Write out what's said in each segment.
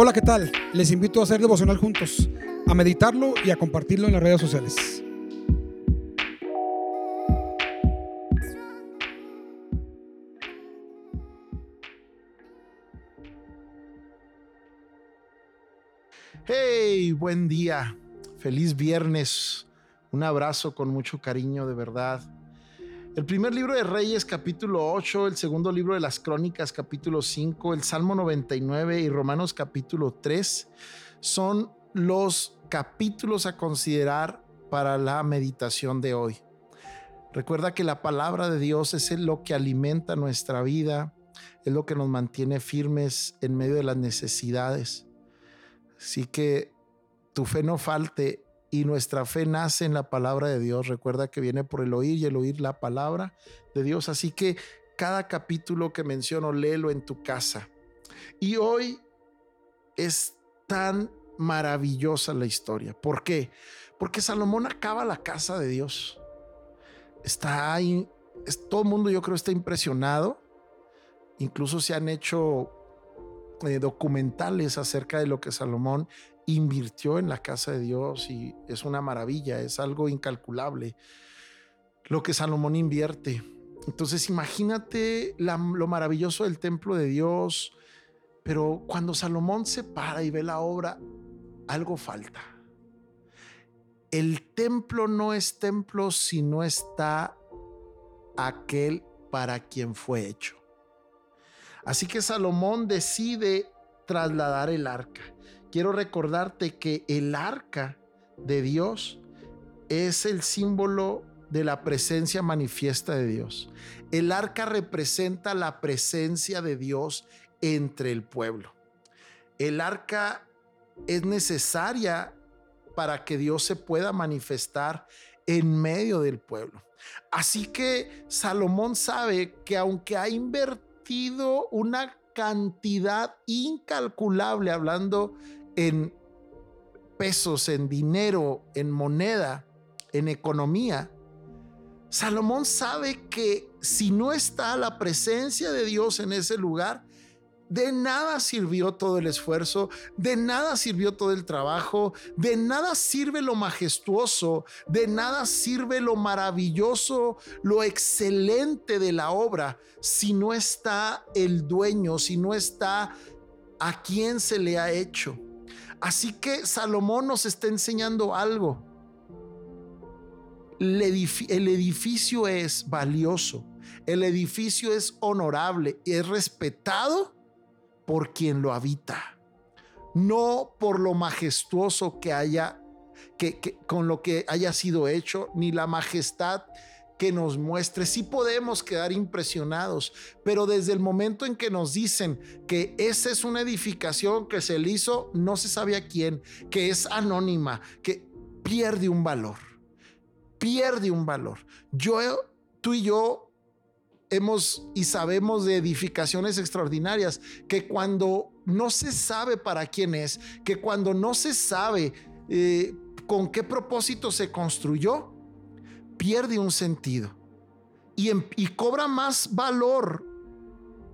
Hola, ¿qué tal? Les invito a hacer devocional juntos, a meditarlo y a compartirlo en las redes sociales. Hey, buen día, feliz viernes, un abrazo con mucho cariño de verdad. El primer libro de Reyes capítulo 8, el segundo libro de las Crónicas capítulo 5, el Salmo 99 y Romanos capítulo 3 son los capítulos a considerar para la meditación de hoy. Recuerda que la palabra de Dios es lo que alimenta nuestra vida, es lo que nos mantiene firmes en medio de las necesidades. Así que tu fe no falte y nuestra fe nace en la palabra de Dios. Recuerda que viene por el oír y el oír la palabra de Dios. Así que cada capítulo que menciono, léelo en tu casa. Y hoy es tan maravillosa la historia. ¿Por qué? Porque Salomón acaba la casa de Dios. Está ahí, todo el mundo yo creo está impresionado. Incluso se han hecho eh, documentales acerca de lo que Salomón invirtió en la casa de Dios y es una maravilla, es algo incalculable lo que Salomón invierte. Entonces imagínate lo maravilloso del templo de Dios, pero cuando Salomón se para y ve la obra, algo falta. El templo no es templo si no está aquel para quien fue hecho. Así que Salomón decide trasladar el arca quiero recordarte que el arca de Dios es el símbolo de la presencia manifiesta de Dios. El arca representa la presencia de Dios entre el pueblo. El arca es necesaria para que Dios se pueda manifestar en medio del pueblo. Así que Salomón sabe que aunque ha invertido una cantidad incalculable, hablando en pesos, en dinero, en moneda, en economía, Salomón sabe que si no está la presencia de Dios en ese lugar, de nada sirvió todo el esfuerzo, de nada sirvió todo el trabajo, de nada sirve lo majestuoso, de nada sirve lo maravilloso, lo excelente de la obra, si no está el dueño, si no está a quien se le ha hecho. Así que Salomón nos está enseñando algo. El, edificio es valioso, el edificio es honorable y es respetado por quien lo habita, no por lo majestuoso que haya, que, con lo que haya sido hecho, ni la majestad que nos muestre. Sí podemos quedar impresionados, pero desde el momento en que nos dicen que esa es una edificación que se le hizo, no se sabe a quién, que es anónima, que pierde un valor, pierde un valor. Yo, tú y yo hemos y sabemos de edificaciones extraordinarias que cuando no se sabe para quién es, que cuando no se sabe eh, con qué propósito se construyó, pierde un sentido y, y cobra más valor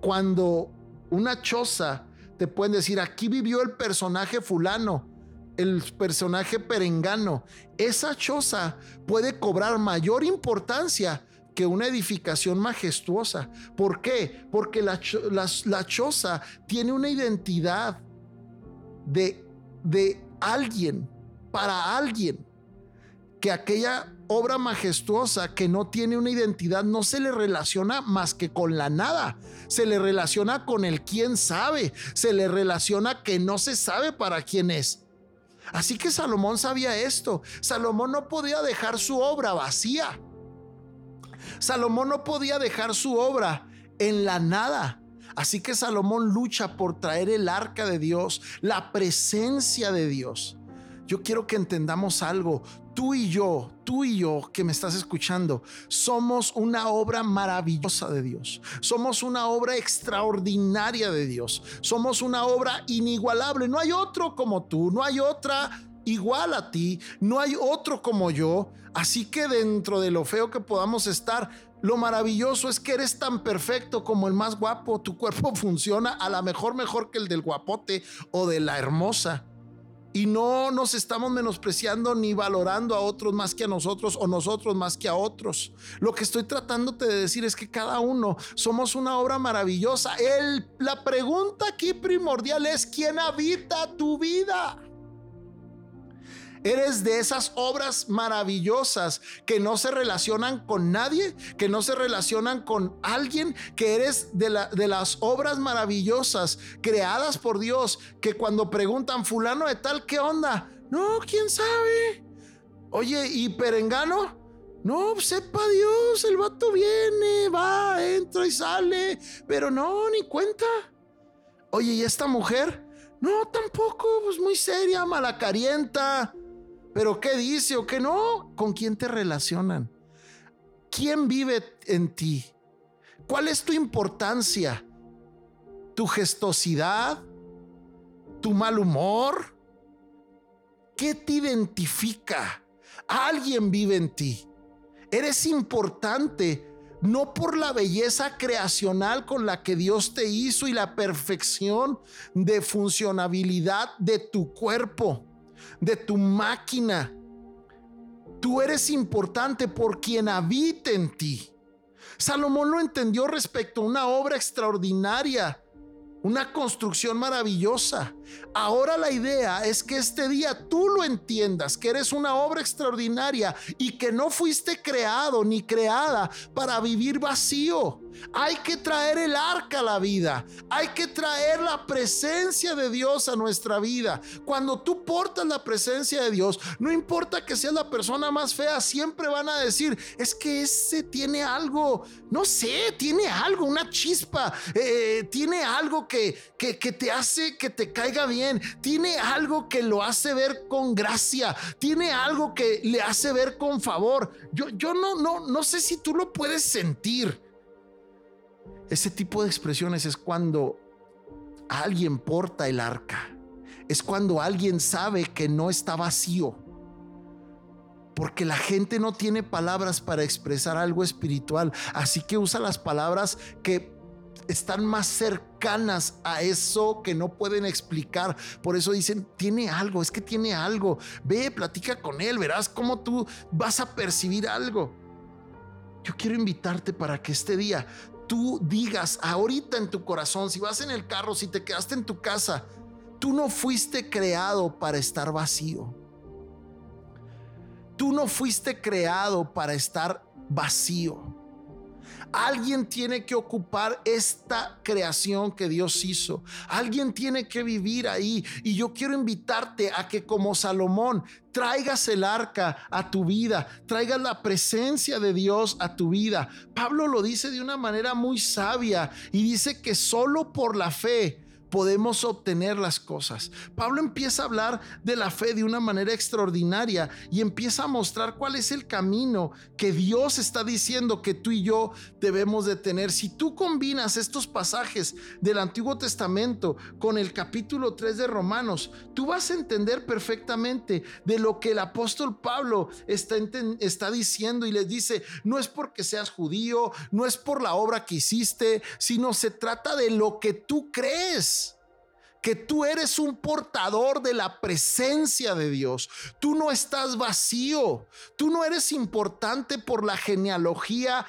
cuando una choza te pueden decir, aquí vivió el personaje fulano, el personaje perengano. Esa choza puede cobrar mayor importancia que una edificación majestuosa. ¿Por qué? Porque la, choza tiene una identidad de, de alguien, para alguien, que aquella obra majestuosa que no tiene una identidad no se le relaciona más que con la nada. Se le relaciona con el quién sabe. Se le relaciona que no se sabe para quién es. Así que Salomón sabía esto. Salomón no podía dejar su obra vacía. Salomón no podía dejar su obra en la nada. Así que Salomón lucha por traer el arca de Dios, la presencia de Dios. Yo quiero que entendamos algo tú y yo, tú y yo que me estás escuchando, somos una obra maravillosa de Dios. Somos una obra extraordinaria de Dios. Somos una obra inigualable. No hay otro como tú, no hay otra igual a ti, no hay otro como yo. Así que dentro de lo feo que podamos estar, Lo maravilloso es que eres tan perfecto como el más guapo. Tu cuerpo funciona a la mejor mejor que el del guapote o de la hermosa. Y no nos estamos menospreciando ni valorando a otros más que a nosotros o nosotros más que a otros. Lo que estoy tratándote de decir es que cada uno somos una obra maravillosa. El, la pregunta aquí primordial es, ¿quién habita tu vida? Eres de esas obras maravillosas que no se relacionan con nadie, que no se relacionan con alguien, que eres de, la, de las obras maravillosas creadas por Dios, que cuando preguntan fulano de tal, ¿qué onda? No, quién sabe. Oye, ¿y Perengano? No, sepa Dios, el vato viene, va, entra y sale, pero no, ni cuenta. Oye, ¿y esta mujer? No, tampoco, pues muy seria, malacarienta. Pero ¿qué dice o qué no? ¿Con quién te relacionan? ¿Quién vive en ti? ¿Cuál es tu importancia? ¿Tu gestosidad? ¿Tu mal humor? ¿Qué te identifica? Alguien vive en ti. Eres importante no por la belleza creacional con la que Dios te hizo y la perfección de funcionabilidad de tu cuerpo de tu máquina. Tú eres importante por quien habita en ti. Salomón lo entendió respecto a una obra extraordinaria una construcción maravillosa. Ahora la idea es que este día tú lo entiendas, que eres una obra extraordinaria y que no fuiste creado ni creada para vivir vacío. Hay que traer el arca a la vida. Hay que traer la presencia de Dios a nuestra vida. Cuando tú portas la presencia de Dios, no importa que seas la persona más fea, siempre van a decir, es que ese tiene algo, no sé, tiene algo, una chispa, eh, tiene algo que, que, que te hace que te caiga bien, tiene algo que lo hace ver con gracia, tiene algo que le hace ver con favor. Yo, yo no, no, no sé si tú lo puedes sentir. Ese tipo de expresiones es cuando alguien porta el arca. Es cuando alguien sabe que no está vacío. Porque la gente no tiene palabras para expresar algo espiritual. Así que usa las palabras que están más cercanas a eso que no pueden explicar. Por eso dicen, tiene algo, es que tiene algo. Ve, platica con él, verás cómo tú vas a percibir algo. Yo quiero invitarte para que este día tú digas ahorita en tu corazón, si vas en el carro, si te quedaste en tu casa, tú no fuiste creado para estar vacío. Tú no fuiste creado para estar vacío. Alguien tiene que ocupar esta creación que Dios hizo. Alguien tiene que vivir ahí. Y yo quiero invitarte a que como Salomón traigas el arca a tu vida, traigas la presencia de Dios a tu vida. Pablo lo dice de una manera muy sabia y dice que solo por la fe podemos obtener las cosas. Pablo empieza a hablar de la fe de una manera extraordinaria y empieza a mostrar cuál es el camino que Dios está diciendo que tú y yo debemos de tener. Si tú combinas estos pasajes del Antiguo Testamento con el capítulo 3 de Romanos, tú vas a entender perfectamente de lo que el apóstol Pablo está, está diciendo y les dice, no es porque seas judío, no es por la obra que hiciste, sino se trata de lo que tú crees que tú eres un portador de la presencia de Dios. Tú no estás vacío. Tú no eres importante por la genealogía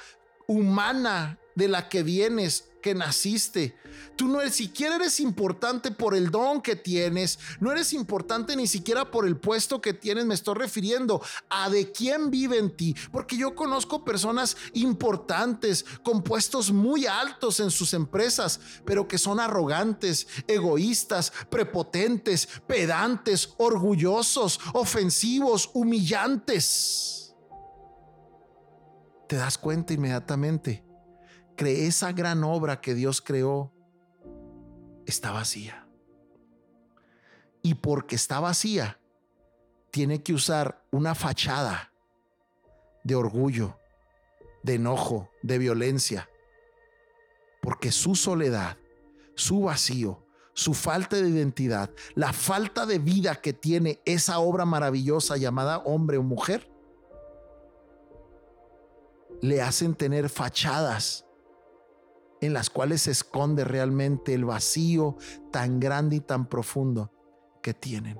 humana de la que vienes que naciste. Tú no eres siquiera eres importante por el don que tienes, no eres importante ni siquiera por el puesto que tienes, me estoy refiriendo a de quién vive en ti, porque yo conozco personas importantes con puestos muy altos en sus empresas, pero que son arrogantes, egoístas, prepotentes, pedantes, orgullosos, ofensivos, humillantes. Te das cuenta inmediatamente esa gran obra que Dios creó está vacía. Y porque está vacía, tiene que usar una fachada de orgullo, de enojo, de violencia. Porque su soledad, su vacío, su falta de identidad, la falta de vida que tiene esa obra maravillosa llamada hombre o mujer, le hacen tener fachadas en las cuales se esconde realmente el vacío tan grande y tan profundo que tienen.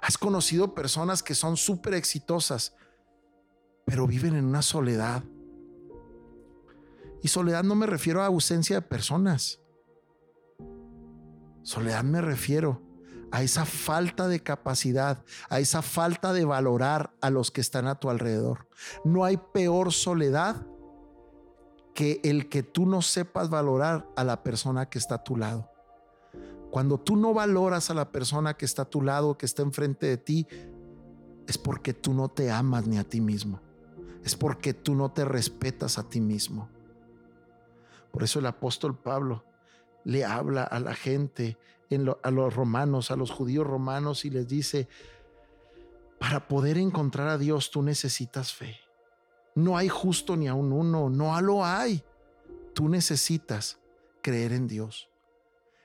Has conocido personas que son súper exitosas, pero viven en una soledad. Y soledad no me refiero a ausencia de personas. Soledad me refiero a esa falta de capacidad, a esa falta de valorar a los que están a tu alrededor. No hay peor soledad que el que tú no sepas valorar a la persona que está a tu lado. Cuando tú no valoras a la persona que está a tu lado, que está enfrente de ti, es porque tú no te amas ni a ti mismo. Es porque tú no te respetas a ti mismo. Por eso el apóstol Pablo le habla a la gente, a los romanos, a los judíos romanos y les dice, para poder encontrar a Dios tú necesitas fe. No hay justo ni a un uno, no lo hay. Tú necesitas creer en Dios.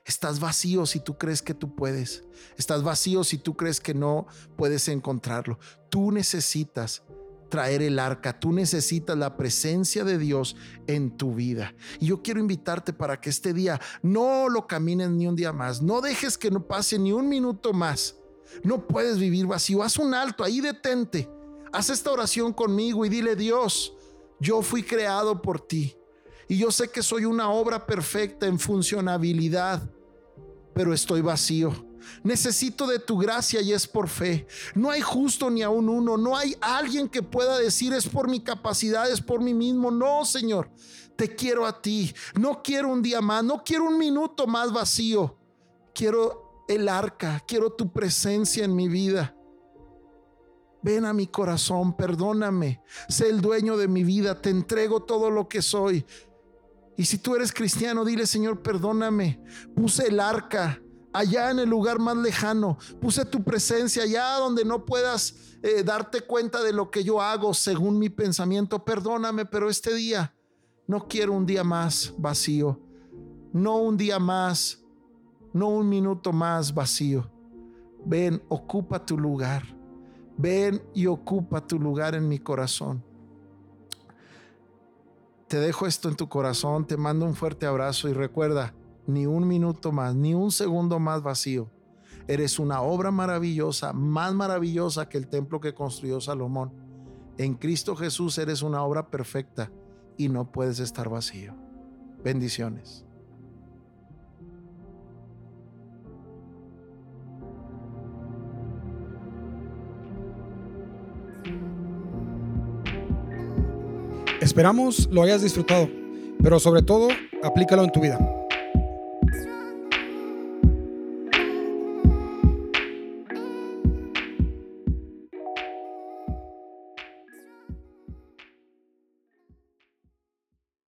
Estás vacío si tú crees que tú puedes. Estás vacío si tú crees que no puedes encontrarlo. Tú necesitas traer el arca. Tú necesitas la presencia de Dios en tu vida. Y yo quiero invitarte para que este día no lo camines ni un día más. No dejes que no pase ni un minuto más. No puedes vivir vacío. Haz un alto, ahí detente. Haz esta oración conmigo y dile, Dios, yo fui creado por ti. Y yo sé que soy una obra perfecta en funcionabilidad pero estoy vacío. Necesito de tu gracia y es por fe. No hay justo ni aún uno. No hay alguien que pueda decir es por mi capacidad, es por mí mismo. No, Señor. Te quiero a ti. No quiero un día más. No quiero un minuto más vacío. Quiero el arca. Quiero tu presencia en mi vida. Ven a mi corazón, perdóname. Sé el dueño de mi vida. Te entrego todo lo que soy. Y si tú eres cristiano, dile, Señor, perdóname. Puse el arca allá en el lugar más lejano. Puse tu presencia allá donde no puedas eh, darte cuenta de lo que yo hago según mi pensamiento. Perdóname, pero este día no quiero un día más vacío. No un día más, no un minuto más vacío. Ven, ocupa tu lugar. Ven y ocupa tu lugar en mi corazón. Te dejo esto en tu corazón, te mando un fuerte abrazo y recuerda, ni un minuto más, ni un segundo más vacío. Eres una obra maravillosa, más maravillosa que el templo que construyó Salomón. En Cristo Jesús eres una obra perfecta y no puedes estar vacío. Bendiciones. Esperamos lo hayas disfrutado, pero sobre todo, aplícalo en tu vida.